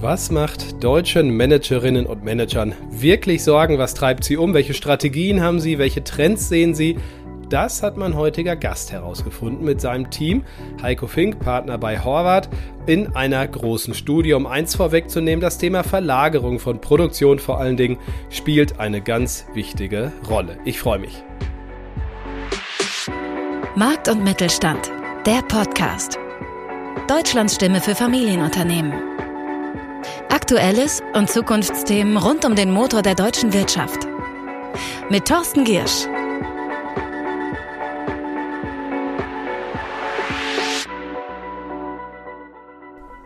Was macht deutschen Managerinnen und Managern wirklich Sorgen? Was treibt sie um? Welche Strategien haben sie? Welche Trends sehen sie? Das hat mein heutiger Gast herausgefunden mit seinem Team. Heiko Fink, Partner bei Horvath, in einer großen Studie. Um eins vorwegzunehmen, das Thema Verlagerung von Produktion vor allen Dingen spielt eine ganz wichtige Rolle. Ich freue mich. Markt und Mittelstand, der Podcast. Deutschlands Stimme für Familienunternehmen. Aktuelles und Zukunftsthemen rund um den Motor der deutschen Wirtschaft. Mit Thorsten Giersch.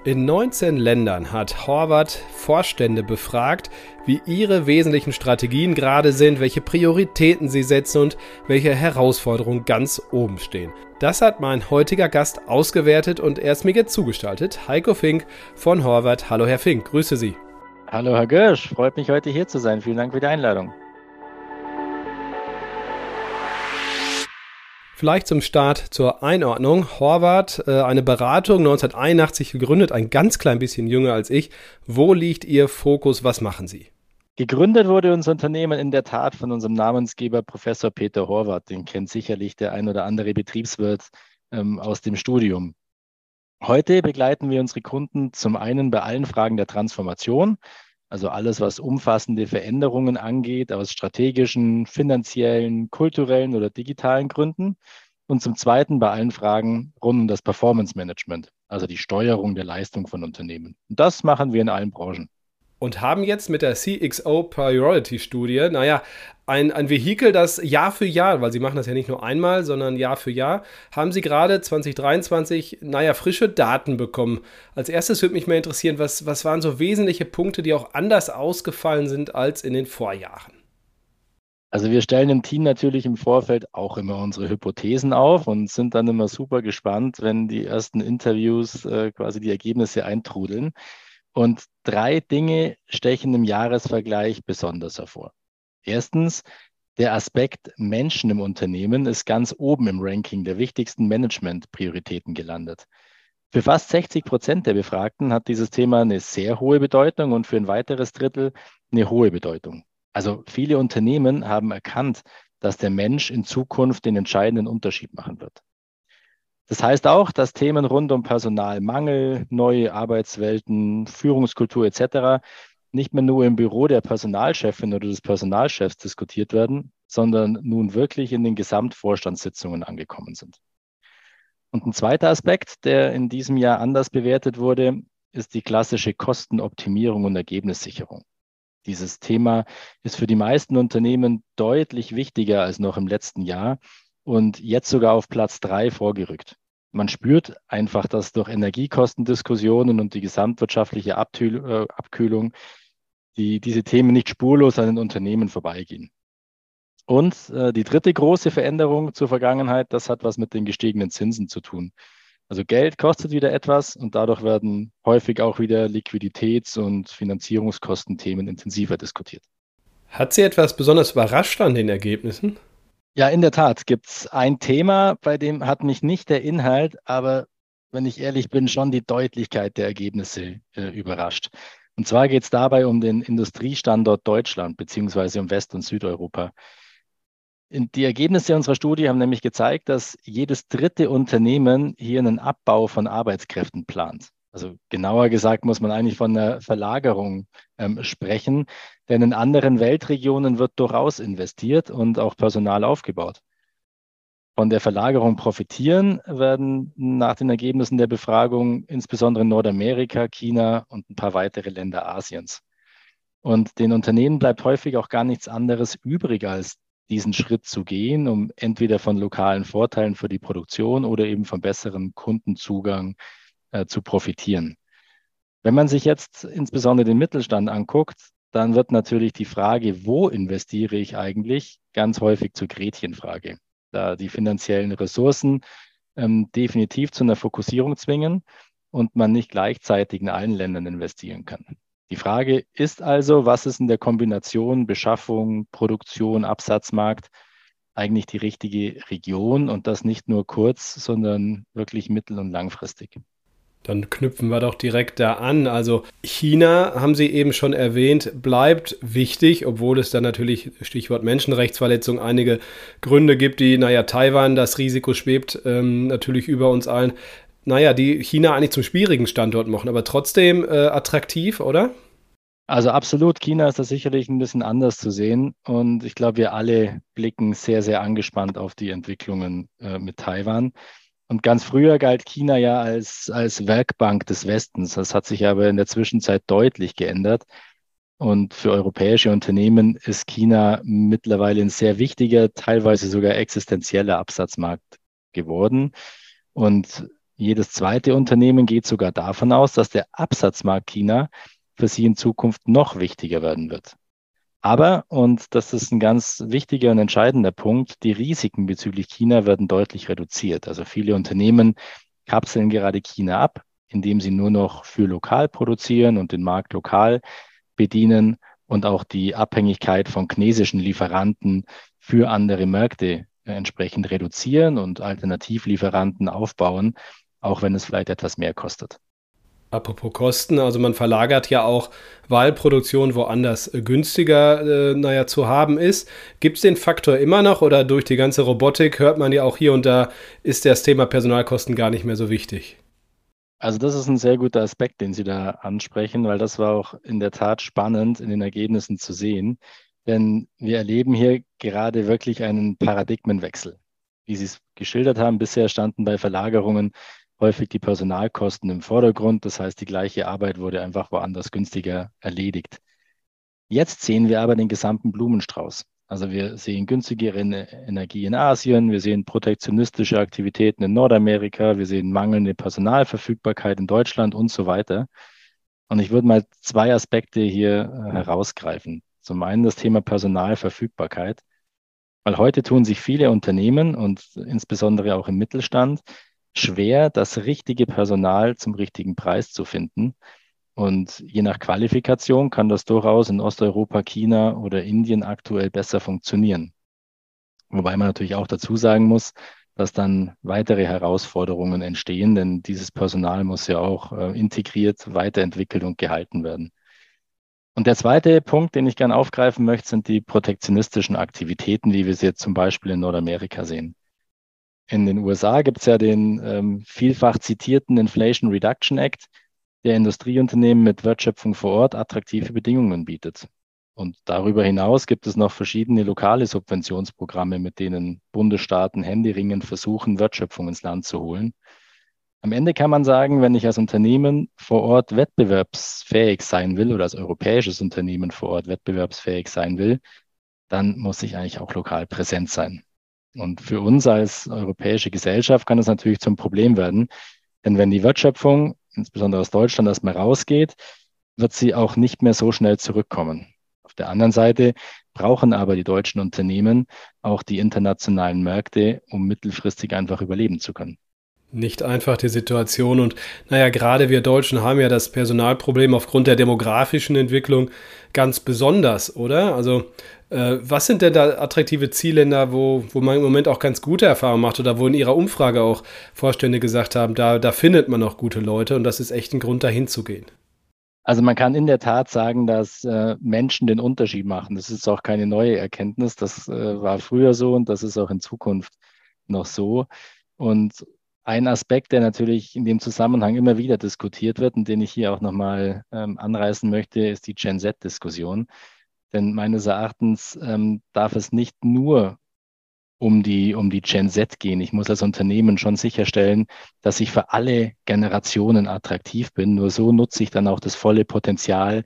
In 19 Ländern hat Horvath Vorstände befragt, wie ihre wesentlichen Strategien gerade sind, welche Prioritäten sie setzen und welche Herausforderungen ganz oben stehen. Das hat mein heutiger Gast ausgewertet und er ist mir jetzt zugestaltet. Heiko Fink von Horvath. Hallo Herr Fink, grüße Sie. Hallo Herr Görsch, freut mich heute hier zu sein. Vielen Dank für die Einladung. Vielleicht zum Start zur Einordnung. Horvath, äh, eine Beratung 1981 gegründet, ein ganz klein bisschen jünger als ich. Wo liegt Ihr Fokus? Was machen Sie? Gegründet wurde unser Unternehmen in der Tat von unserem Namensgeber Professor Peter Horvath. Den kennt sicherlich der ein oder andere Betriebswirt ähm, aus dem Studium. Heute begleiten wir unsere Kunden zum einen bei allen Fragen der Transformation, also alles, was umfassende Veränderungen angeht, aus strategischen, finanziellen, kulturellen oder digitalen Gründen. Und zum Zweiten bei allen Fragen rund um das Performance Management, also die Steuerung der Leistung von Unternehmen. Und das machen wir in allen Branchen und haben jetzt mit der CXO Priority Studie, naja, ein, ein Vehikel, das Jahr für Jahr, weil sie machen das ja nicht nur einmal, sondern Jahr für Jahr, haben sie gerade 2023, naja, frische Daten bekommen. Als erstes würde mich mal interessieren, was, was waren so wesentliche Punkte, die auch anders ausgefallen sind als in den Vorjahren? Also wir stellen im Team natürlich im Vorfeld auch immer unsere Hypothesen auf und sind dann immer super gespannt, wenn die ersten Interviews äh, quasi die Ergebnisse eintrudeln. Und drei Dinge stechen im Jahresvergleich besonders hervor. Erstens, der Aspekt Menschen im Unternehmen ist ganz oben im Ranking der wichtigsten Management-Prioritäten gelandet. Für fast 60 Prozent der Befragten hat dieses Thema eine sehr hohe Bedeutung und für ein weiteres Drittel eine hohe Bedeutung. Also viele Unternehmen haben erkannt, dass der Mensch in Zukunft den entscheidenden Unterschied machen wird. Das heißt auch, dass Themen rund um Personalmangel, neue Arbeitswelten, Führungskultur etc. nicht mehr nur im Büro der Personalchefin oder des Personalchefs diskutiert werden, sondern nun wirklich in den Gesamtvorstandssitzungen angekommen sind. Und ein zweiter Aspekt, der in diesem Jahr anders bewertet wurde, ist die klassische Kostenoptimierung und Ergebnissicherung. Dieses Thema ist für die meisten Unternehmen deutlich wichtiger als noch im letzten Jahr und jetzt sogar auf Platz drei vorgerückt. Man spürt einfach, dass durch Energiekostendiskussionen und die gesamtwirtschaftliche Abtül äh, Abkühlung die, diese Themen nicht spurlos an den Unternehmen vorbeigehen. Und äh, die dritte große Veränderung zur Vergangenheit, das hat was mit den gestiegenen Zinsen zu tun. Also Geld kostet wieder etwas und dadurch werden häufig auch wieder Liquiditäts- und Finanzierungskostenthemen intensiver diskutiert. Hat Sie etwas besonders überrascht an den Ergebnissen? Ja, in der Tat gibt es ein Thema, bei dem hat mich nicht der Inhalt, aber wenn ich ehrlich bin, schon die Deutlichkeit der Ergebnisse äh, überrascht. Und zwar geht es dabei um den Industriestandort Deutschland beziehungsweise um West- und Südeuropa. Die Ergebnisse unserer Studie haben nämlich gezeigt, dass jedes dritte Unternehmen hier einen Abbau von Arbeitskräften plant. Also genauer gesagt muss man eigentlich von einer Verlagerung ähm, sprechen, denn in anderen Weltregionen wird durchaus investiert und auch Personal aufgebaut. Von der Verlagerung profitieren werden nach den Ergebnissen der Befragung insbesondere Nordamerika, China und ein paar weitere Länder Asiens. Und den Unternehmen bleibt häufig auch gar nichts anderes übrig, als diesen Schritt zu gehen, um entweder von lokalen Vorteilen für die Produktion oder eben von besseren Kundenzugang äh, zu profitieren. Wenn man sich jetzt insbesondere den Mittelstand anguckt, dann wird natürlich die Frage, wo investiere ich eigentlich, ganz häufig zur Gretchenfrage, da die finanziellen Ressourcen ähm, definitiv zu einer Fokussierung zwingen und man nicht gleichzeitig in allen Ländern investieren kann. Die Frage ist also, was ist in der Kombination Beschaffung, Produktion, Absatzmarkt eigentlich die richtige Region und das nicht nur kurz, sondern wirklich mittel- und langfristig. Dann knüpfen wir doch direkt da an. Also China, haben Sie eben schon erwähnt, bleibt wichtig, obwohl es da natürlich, Stichwort Menschenrechtsverletzung, einige Gründe gibt, die, naja, Taiwan, das Risiko schwebt ähm, natürlich über uns allen. Naja, die China eigentlich zum schwierigen Standort machen, aber trotzdem äh, attraktiv, oder? Also absolut, China ist da sicherlich ein bisschen anders zu sehen. Und ich glaube, wir alle blicken sehr, sehr angespannt auf die Entwicklungen äh, mit Taiwan. Und ganz früher galt China ja als, als Werkbank des Westens. Das hat sich aber in der Zwischenzeit deutlich geändert. Und für europäische Unternehmen ist China mittlerweile ein sehr wichtiger, teilweise sogar existenzieller Absatzmarkt geworden. Und jedes zweite Unternehmen geht sogar davon aus, dass der Absatzmarkt China für sie in Zukunft noch wichtiger werden wird. Aber, und das ist ein ganz wichtiger und entscheidender Punkt, die Risiken bezüglich China werden deutlich reduziert. Also viele Unternehmen kapseln gerade China ab, indem sie nur noch für lokal produzieren und den Markt lokal bedienen und auch die Abhängigkeit von chinesischen Lieferanten für andere Märkte entsprechend reduzieren und Alternativlieferanten aufbauen, auch wenn es vielleicht etwas mehr kostet. Apropos Kosten, also man verlagert ja auch, weil Produktion woanders äh, günstiger, äh, naja, zu haben ist. Gibt es den Faktor immer noch oder durch die ganze Robotik hört man ja auch hier und da, ist das Thema Personalkosten gar nicht mehr so wichtig? Also das ist ein sehr guter Aspekt, den Sie da ansprechen, weil das war auch in der Tat spannend in den Ergebnissen zu sehen. Denn wir erleben hier gerade wirklich einen Paradigmenwechsel. Wie Sie es geschildert haben, bisher standen bei Verlagerungen häufig die Personalkosten im Vordergrund. Das heißt, die gleiche Arbeit wurde einfach woanders günstiger erledigt. Jetzt sehen wir aber den gesamten Blumenstrauß. Also wir sehen günstigere Energie in Asien, wir sehen protektionistische Aktivitäten in Nordamerika, wir sehen mangelnde Personalverfügbarkeit in Deutschland und so weiter. Und ich würde mal zwei Aspekte hier äh, herausgreifen. Zum einen das Thema Personalverfügbarkeit, weil heute tun sich viele Unternehmen und insbesondere auch im Mittelstand schwer, das richtige Personal zum richtigen Preis zu finden. Und je nach Qualifikation kann das durchaus in Osteuropa, China oder Indien aktuell besser funktionieren. Wobei man natürlich auch dazu sagen muss, dass dann weitere Herausforderungen entstehen, denn dieses Personal muss ja auch äh, integriert, weiterentwickelt und gehalten werden. Und der zweite Punkt, den ich gerne aufgreifen möchte, sind die protektionistischen Aktivitäten, wie wir sie jetzt zum Beispiel in Nordamerika sehen. In den USA gibt es ja den ähm, vielfach zitierten Inflation Reduction Act, der Industrieunternehmen mit Wertschöpfung vor Ort attraktive Bedingungen bietet. Und darüber hinaus gibt es noch verschiedene lokale Subventionsprogramme, mit denen Bundesstaaten händeringend versuchen, Wertschöpfung ins Land zu holen. Am Ende kann man sagen, wenn ich als Unternehmen vor Ort wettbewerbsfähig sein will oder als europäisches Unternehmen vor Ort wettbewerbsfähig sein will, dann muss ich eigentlich auch lokal präsent sein. Und für uns als europäische Gesellschaft kann es natürlich zum Problem werden. Denn wenn die Wertschöpfung, insbesondere aus Deutschland, erstmal rausgeht, wird sie auch nicht mehr so schnell zurückkommen. Auf der anderen Seite brauchen aber die deutschen Unternehmen auch die internationalen Märkte, um mittelfristig einfach überleben zu können. Nicht einfach die Situation und naja, gerade wir Deutschen haben ja das Personalproblem aufgrund der demografischen Entwicklung ganz besonders, oder? Also was sind denn da attraktive Zielländer, wo, wo man im Moment auch ganz gute Erfahrungen macht oder wo in Ihrer Umfrage auch Vorstände gesagt haben, da, da findet man auch gute Leute und das ist echt ein Grund, dahin zu gehen? Also man kann in der Tat sagen, dass äh, Menschen den Unterschied machen. Das ist auch keine neue Erkenntnis. Das äh, war früher so und das ist auch in Zukunft noch so. Und ein Aspekt, der natürlich in dem Zusammenhang immer wieder diskutiert wird und den ich hier auch nochmal ähm, anreißen möchte, ist die Gen Z-Diskussion. Denn meines Erachtens ähm, darf es nicht nur um die, um die Gen Z gehen. Ich muss als Unternehmen schon sicherstellen, dass ich für alle Generationen attraktiv bin. Nur so nutze ich dann auch das volle Potenzial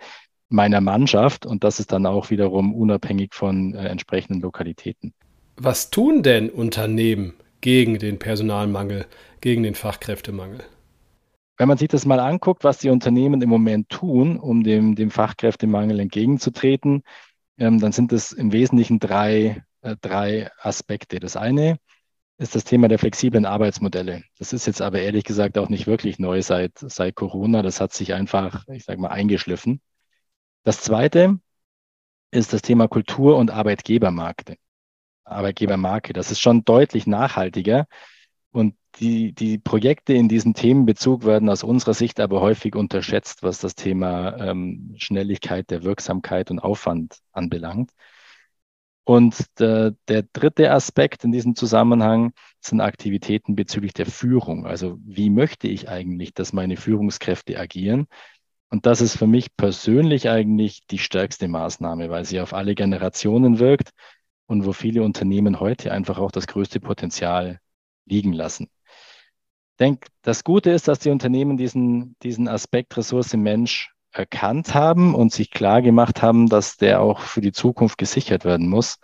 meiner Mannschaft und das ist dann auch wiederum unabhängig von äh, entsprechenden Lokalitäten. Was tun denn Unternehmen gegen den Personalmangel, gegen den Fachkräftemangel? Wenn man sich das mal anguckt, was die Unternehmen im Moment tun, um dem, dem Fachkräftemangel entgegenzutreten, ähm, dann sind es im Wesentlichen drei, äh, drei Aspekte. Das eine ist das Thema der flexiblen Arbeitsmodelle. Das ist jetzt aber ehrlich gesagt auch nicht wirklich neu seit, seit Corona. Das hat sich einfach, ich sage mal, eingeschliffen. Das zweite ist das Thema Kultur- und Arbeitgebermarkte. Arbeitgebermarke. Das ist schon deutlich nachhaltiger und die, die Projekte in diesem Themenbezug werden aus unserer Sicht aber häufig unterschätzt, was das Thema ähm, Schnelligkeit der Wirksamkeit und Aufwand anbelangt. Und der, der dritte Aspekt in diesem Zusammenhang sind Aktivitäten bezüglich der Führung. Also wie möchte ich eigentlich, dass meine Führungskräfte agieren? Und das ist für mich persönlich eigentlich die stärkste Maßnahme, weil sie auf alle Generationen wirkt und wo viele Unternehmen heute einfach auch das größte Potenzial liegen lassen. Ich denke, das Gute ist, dass die Unternehmen diesen, diesen Aspekt Ressource Mensch erkannt haben und sich klar gemacht haben, dass der auch für die Zukunft gesichert werden muss.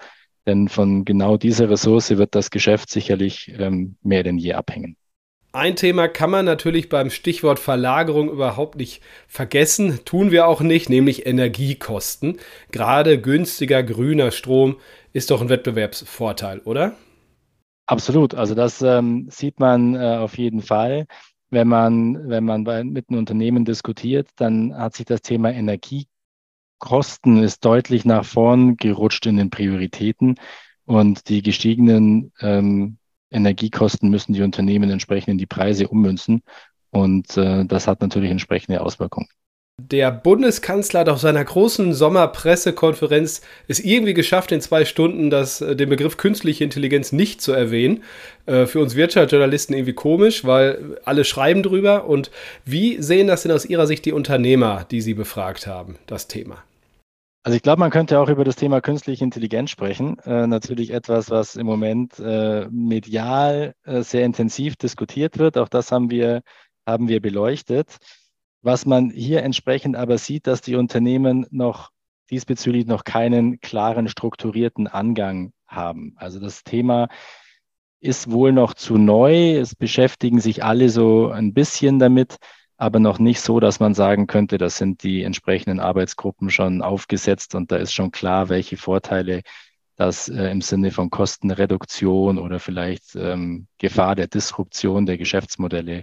Denn von genau dieser Ressource wird das Geschäft sicherlich ähm, mehr denn je abhängen. Ein Thema kann man natürlich beim Stichwort Verlagerung überhaupt nicht vergessen, tun wir auch nicht, nämlich Energiekosten. Gerade günstiger grüner Strom ist doch ein Wettbewerbsvorteil, oder? Absolut, also das ähm, sieht man äh, auf jeden Fall. Wenn man, wenn man bei, mit einem Unternehmen diskutiert, dann hat sich das Thema Energiekosten ist deutlich nach vorn gerutscht in den Prioritäten und die gestiegenen ähm, Energiekosten müssen die Unternehmen entsprechend in die Preise ummünzen. Und äh, das hat natürlich entsprechende Auswirkungen. Der Bundeskanzler hat auf seiner großen Sommerpressekonferenz es irgendwie geschafft, in zwei Stunden das, äh, den Begriff künstliche Intelligenz nicht zu erwähnen. Äh, für uns Wirtschaftsjournalisten irgendwie komisch, weil alle schreiben drüber. Und wie sehen das denn aus Ihrer Sicht die Unternehmer, die Sie befragt haben, das Thema? Also ich glaube, man könnte auch über das Thema künstliche Intelligenz sprechen. Äh, natürlich etwas, was im Moment äh, medial äh, sehr intensiv diskutiert wird. Auch das haben wir, haben wir beleuchtet. Was man hier entsprechend aber sieht, dass die Unternehmen noch diesbezüglich noch keinen klaren strukturierten Angang haben. Also das Thema ist wohl noch zu neu. Es beschäftigen sich alle so ein bisschen damit aber noch nicht so, dass man sagen könnte, das sind die entsprechenden Arbeitsgruppen schon aufgesetzt und da ist schon klar, welche Vorteile das äh, im Sinne von Kostenreduktion oder vielleicht ähm, Gefahr der Disruption der Geschäftsmodelle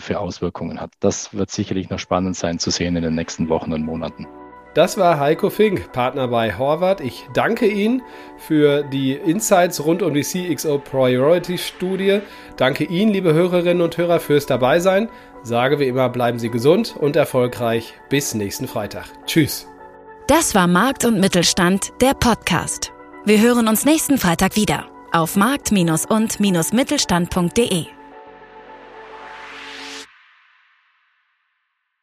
für Auswirkungen hat. Das wird sicherlich noch spannend sein zu sehen in den nächsten Wochen und Monaten. Das war Heiko Fink, Partner bei Horvath. Ich danke Ihnen für die Insights rund um die CXO Priority Studie. Danke Ihnen, liebe Hörerinnen und Hörer, fürs Dabeisein. Sage wie immer, bleiben Sie gesund und erfolgreich. Bis nächsten Freitag. Tschüss. Das war Markt und Mittelstand, der Podcast. Wir hören uns nächsten Freitag wieder auf markt- und-mittelstand.de.